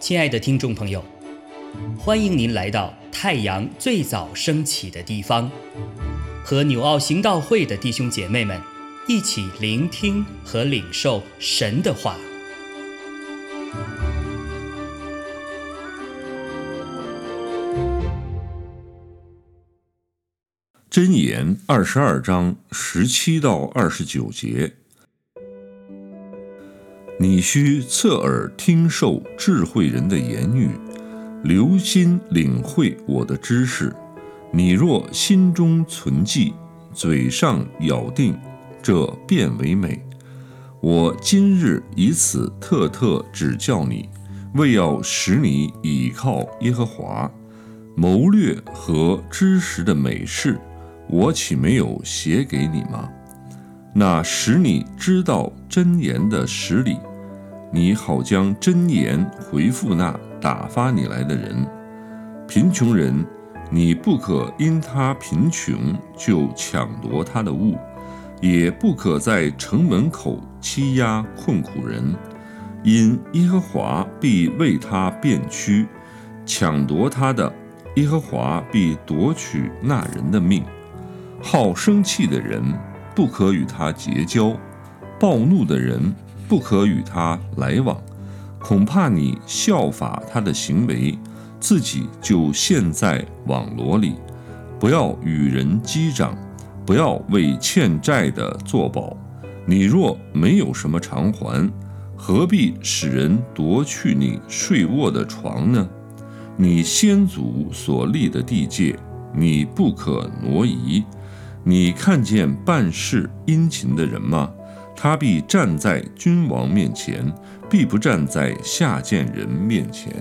亲爱的听众朋友，欢迎您来到太阳最早升起的地方，和纽奥行道会的弟兄姐妹们一起聆听和领受神的话。箴言二十二章十七到二十九节。你需侧耳听受智慧人的言语，留心领会我的知识。你若心中存记，嘴上咬定，这便为美。我今日以此特特指教你，为要使你倚靠耶和华。谋略和知识的美事，我岂没有写给你吗？那使你知道真言的实理。你好，将真言回复那打发你来的人。贫穷人，你不可因他贫穷就抢夺他的物，也不可在城门口欺压困苦人，因耶和华必为他变屈，抢夺他的，耶和华必夺取那人的命。好生气的人，不可与他结交；暴怒的人。不可与他来往，恐怕你效法他的行为，自己就陷在网罗里。不要与人击掌，不要为欠债的作保。你若没有什么偿还，何必使人夺去你睡卧的床呢？你先祖所立的地界，你不可挪移。你看见办事殷勤的人吗？他必站在君王面前，必不站在下贱人面前。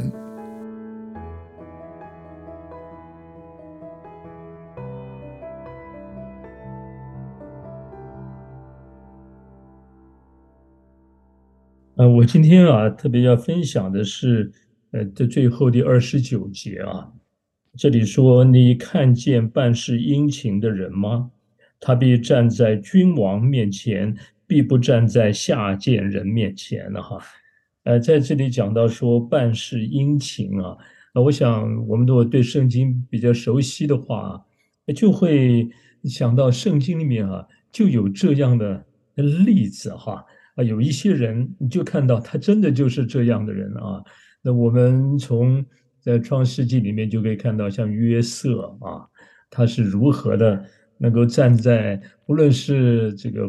呃，我今天啊，特别要分享的是，呃，这最后的二十九节啊，这里说：“你看见办事殷勤的人吗？他必站在君王面前。”必不站在下贱人面前了哈，呃，在这里讲到说办事殷勤啊，那我想我们如果对圣经比较熟悉的话，就会想到圣经里面啊就有这样的例子哈啊，有一些人你就看到他真的就是这样的人啊，那我们从在创世纪里面就可以看到像约瑟啊，他是如何的能够站在无论是这个。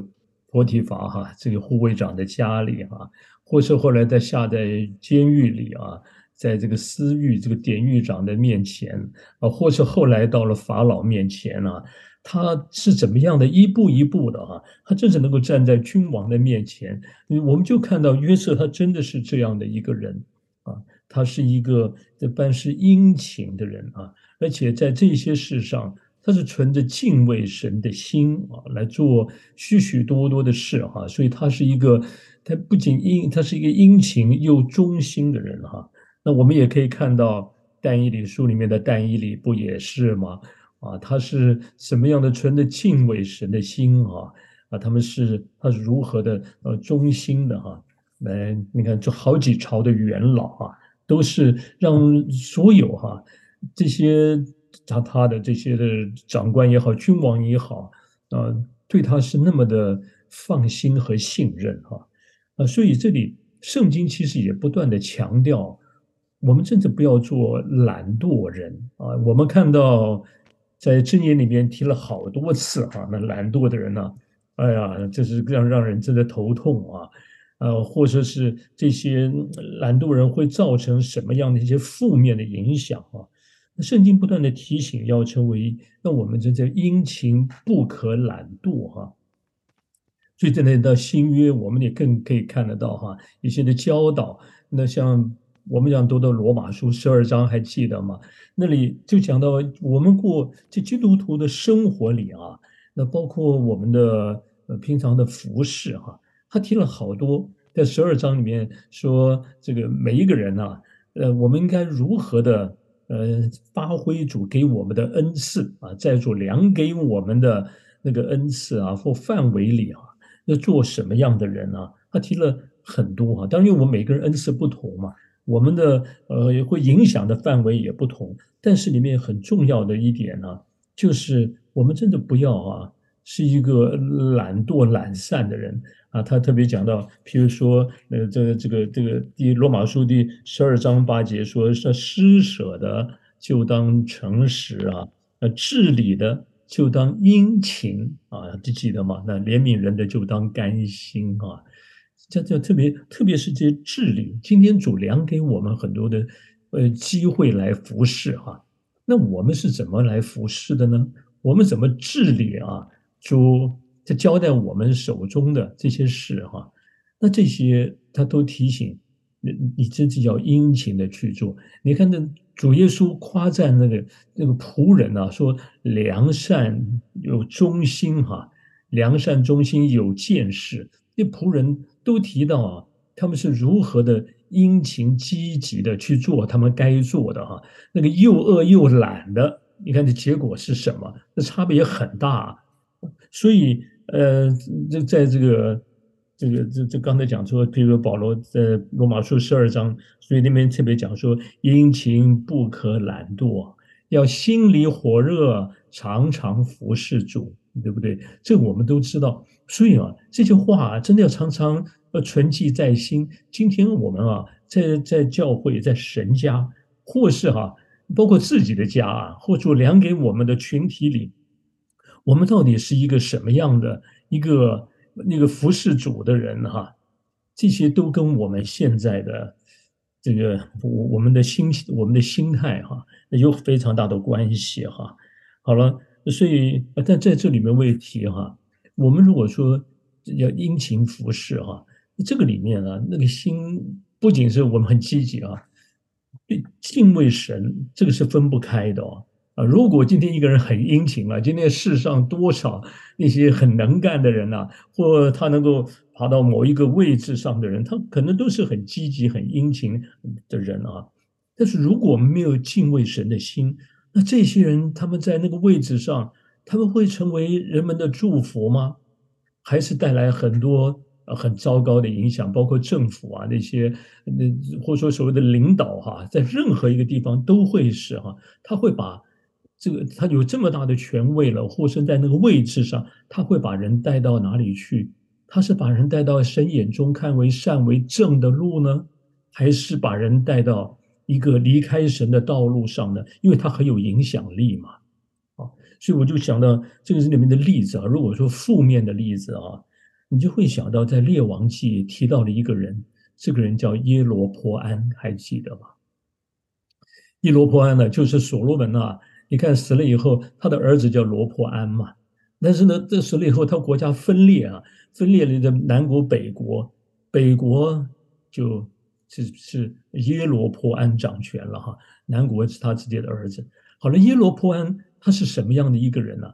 波提法哈，这个护卫长的家里哈，或是后来在下在监狱里啊，在这个私狱这个典狱长的面前啊，或是后来到了法老面前啊，他是怎么样的一步一步的啊，他真是能够站在君王的面前，我们就看到约瑟他真的是这样的一个人啊，他是一个在办事殷勤的人啊，而且在这些事上。他是存着敬畏神的心啊，来做许许多多的事哈，所以他是一个，他不仅殷，他是一个殷勤又忠心的人哈。那我们也可以看到但以理书里面的但以理不也是吗？啊，他是什么样的存着敬畏神的心啊？啊，他们是他是如何的呃忠心的哈？来，你看这好几朝的元老啊，都是让所有哈这些。他他的这些的长官也好，君王也好，啊，对他是那么的放心和信任哈，啊，所以这里圣经其实也不断的强调，我们真的不要做懒惰人啊。我们看到在箴言里面提了好多次哈，那懒惰的人呢，哎呀，这是让让人真的头痛啊，呃，或者是这些懒惰人会造成什么样的一些负面的影响啊？圣经不断的提醒要成为，那我们这叫殷勤不可懒惰哈。所以在那到新约，我们也更可以看得到哈一些的教导。那像我们讲读的罗马书十二章，还记得吗？那里就讲到我们过这基督徒的生活里啊，那包括我们的呃平常的服饰哈，他提了好多，在十二章里面说这个每一个人呢，呃，我们应该如何的。呃，发挥主给我们的恩赐啊，在主量给我们的那个恩赐啊或范围里啊，要做什么样的人啊？他提了很多啊，当然我们每个人恩赐不同嘛，我们的呃会影响的范围也不同，但是里面很重要的一点呢，就是我们真的不要啊，是一个懒惰懒散的人啊。他特别讲到，譬如说，呃，这个这个这个第罗马书第十二章八节说，是施舍的就当诚实啊，呃，治理的。就当殷勤啊，就记得吗？那怜悯人的就当甘心啊，这这特别特别是这些治理。今天主粮给我们很多的呃机会来服侍哈，那我们是怎么来服侍的呢？我们怎么治理啊？主在交代我们手中的这些事哈，那这些他都提醒你，你真是要殷勤的去做。你看那。主耶稣夸赞那个那个仆人啊，说良善有忠心哈，良善忠心有见识。那仆人都提到啊，他们是如何的殷勤积极的去做他们该做的哈。那个又饿又懒的，你看这结果是什么？那差别很大。所以呃，在在这个。这个这这刚才讲说，比如保罗在罗马书十二章，所以那边特别讲说，殷勤不可懒惰，要心里火热，常常服侍主，对不对？这我们都知道。所以啊，这句话真的要常常呃存记在心。今天我们啊，在在教会，在神家，或是哈，包括自己的家啊，或者量给我们的群体里，我们到底是一个什么样的一个？那个服侍主的人哈，这些都跟我们现在的这个我我们的心我们的心态哈，有非常大的关系哈。好了，所以但在这里面我也提哈，我们如果说要殷勤服侍哈，这个里面啊，那个心不仅是我们很积极啊，敬畏神这个是分不开的哦。如果今天一个人很殷勤了，今天世上多少那些很能干的人呐，或他能够爬到某一个位置上的人，他可能都是很积极、很殷勤的人啊。但是如果没有敬畏神的心，那这些人他们在那个位置上，他们会成为人们的祝福吗？还是带来很多呃很糟糕的影响？包括政府啊那些，那或者说所谓的领导哈，在任何一个地方都会是哈，他会把。这个他有这么大的权位了，或是在那个位置上，他会把人带到哪里去？他是把人带到神眼中看为善为正的路呢，还是把人带到一个离开神的道路上呢？因为他很有影响力嘛，啊，所以我就想到这个是里面的例子啊。如果说负面的例子啊，你就会想到在列王记提到了一个人，这个人叫耶罗坡安，还记得吗？耶罗坡安呢，就是所罗门啊。你看死了以后，他的儿子叫罗破安嘛。但是呢，这死了以后，他国家分裂啊，分裂了的南国北国，北国就是是耶罗破安掌权了哈，南国是他自己的儿子。好了，耶罗破安他是什么样的一个人呢？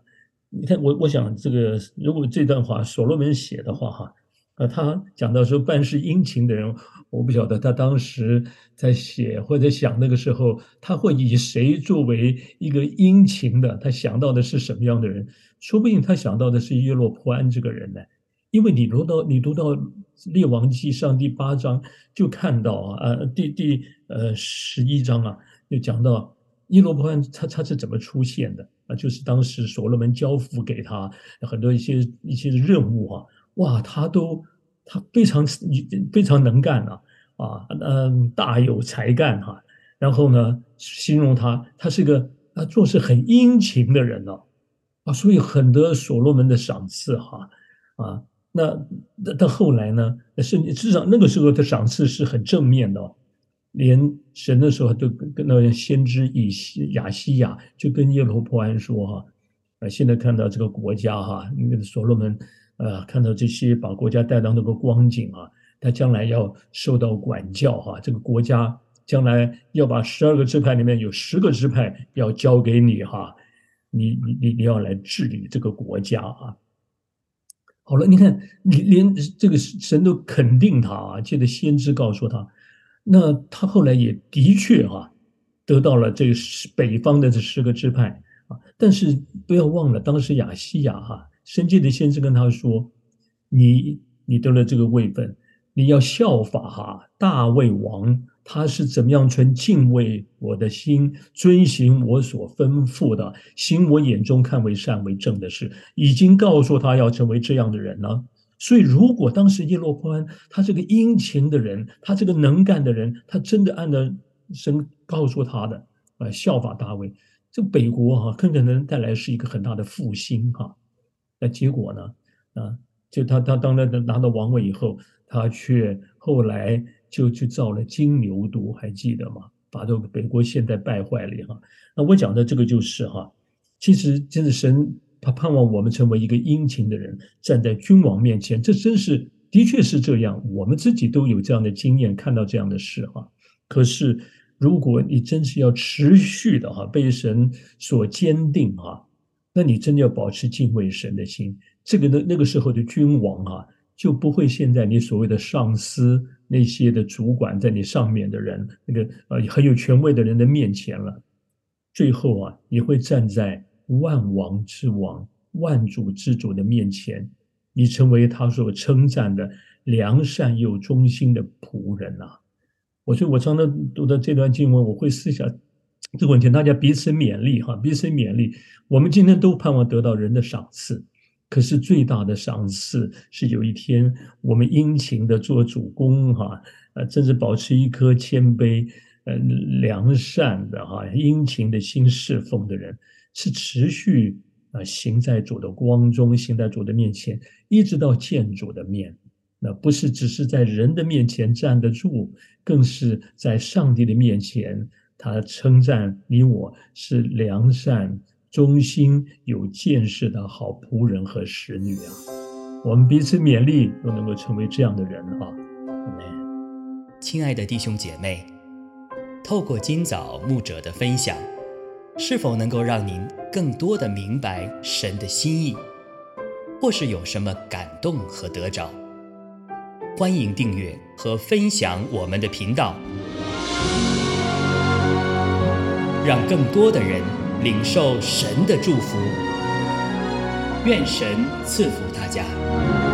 你看我我想这个，如果这段话所罗门写的话哈。呃，他讲到说办事殷勤的人，我不晓得他当时在写或者想那个时候，他会以谁作为一个殷勤的？他想到的是什么样的人？说不定他想到的是耶洛坡安这个人呢？因为你读到你读到列王记上第八章，就看到啊，呃，第第呃十一章啊，就讲到耶洛坡安他他是怎么出现的啊？就是当时所罗门交付给他很多一些一些任务啊。哇，他都他非常非常能干啊，啊，嗯，大有才干哈。然后呢，形容他，他是个啊做事很殷勤的人哦，啊，所以很多所罗门的赏赐哈，啊，那那到后来呢，是至少那个时候的赏赐是很正面的，连神的时候都跟那先知以西亚西亚就跟耶罗波安说哈，啊，现在看到这个国家哈，那个所罗门。呃，看到这些把国家带到那个光景啊，他将来要受到管教哈。这个国家将来要把十二个支派里面有十个支派要交给你哈，你你你你要来治理这个国家啊。好了，你看，你连这个神都肯定他啊，借着先知告诉他，那他后来也的确哈得到了这十北方的这十个支派啊。但是不要忘了，当时亚细亚哈。神界的先知跟他说：“你你得了这个位分，你要效法哈大卫王，他是怎么样存敬畏我的心，遵行我所吩咐的，行我眼中看为善为正的事，已经告诉他要成为这样的人了。所以，如果当时耶罗波安他这个殷勤的人，他这个能干的人，他真的按照神告诉他的，呃，效法大卫，这北国哈，很可能带来是一个很大的复兴哈。结果呢？啊，就他他当然拿到王位以后，他却后来就去造了金牛犊，还记得吗？把这个北国现在败坏了哈。那我讲的这个就是哈，其实真的神。他盼望我们成为一个殷勤的人，站在君王面前，这真是的确是这样。我们自己都有这样的经验，看到这样的事哈。可是，如果你真是要持续的哈，被神所坚定哈，那你真的要保持敬畏神的心。这个那那个时候的君王啊，就不会现在你所谓的上司那些的主管在你上面的人，那个呃很有权威的人的面前了。最后啊，你会站在。万王之王、万主之主的面前，你成为他所称赞的良善又忠心的仆人啊！我说，我常常读到这段经文，我会思想这个问题，大家彼此勉励哈，彼此勉励。我们今天都盼望得到人的赏赐，可是最大的赏赐是有一天我们殷勤的做主公哈，呃，甚至保持一颗谦卑、呃良善的哈殷勤的心侍奉的人。是持续啊，行在主的光中，行在主的面前，一直到见主的面。那不是只是在人的面前站得住，更是在上帝的面前，他称赞你我是良善、忠心、有见识的好仆人和使女啊！我们彼此勉励，都能够成为这样的人啊！亲爱的弟兄姐妹，透过今早牧者的分享。是否能够让您更多的明白神的心意，或是有什么感动和得着？欢迎订阅和分享我们的频道，让更多的人领受神的祝福。愿神赐福大家。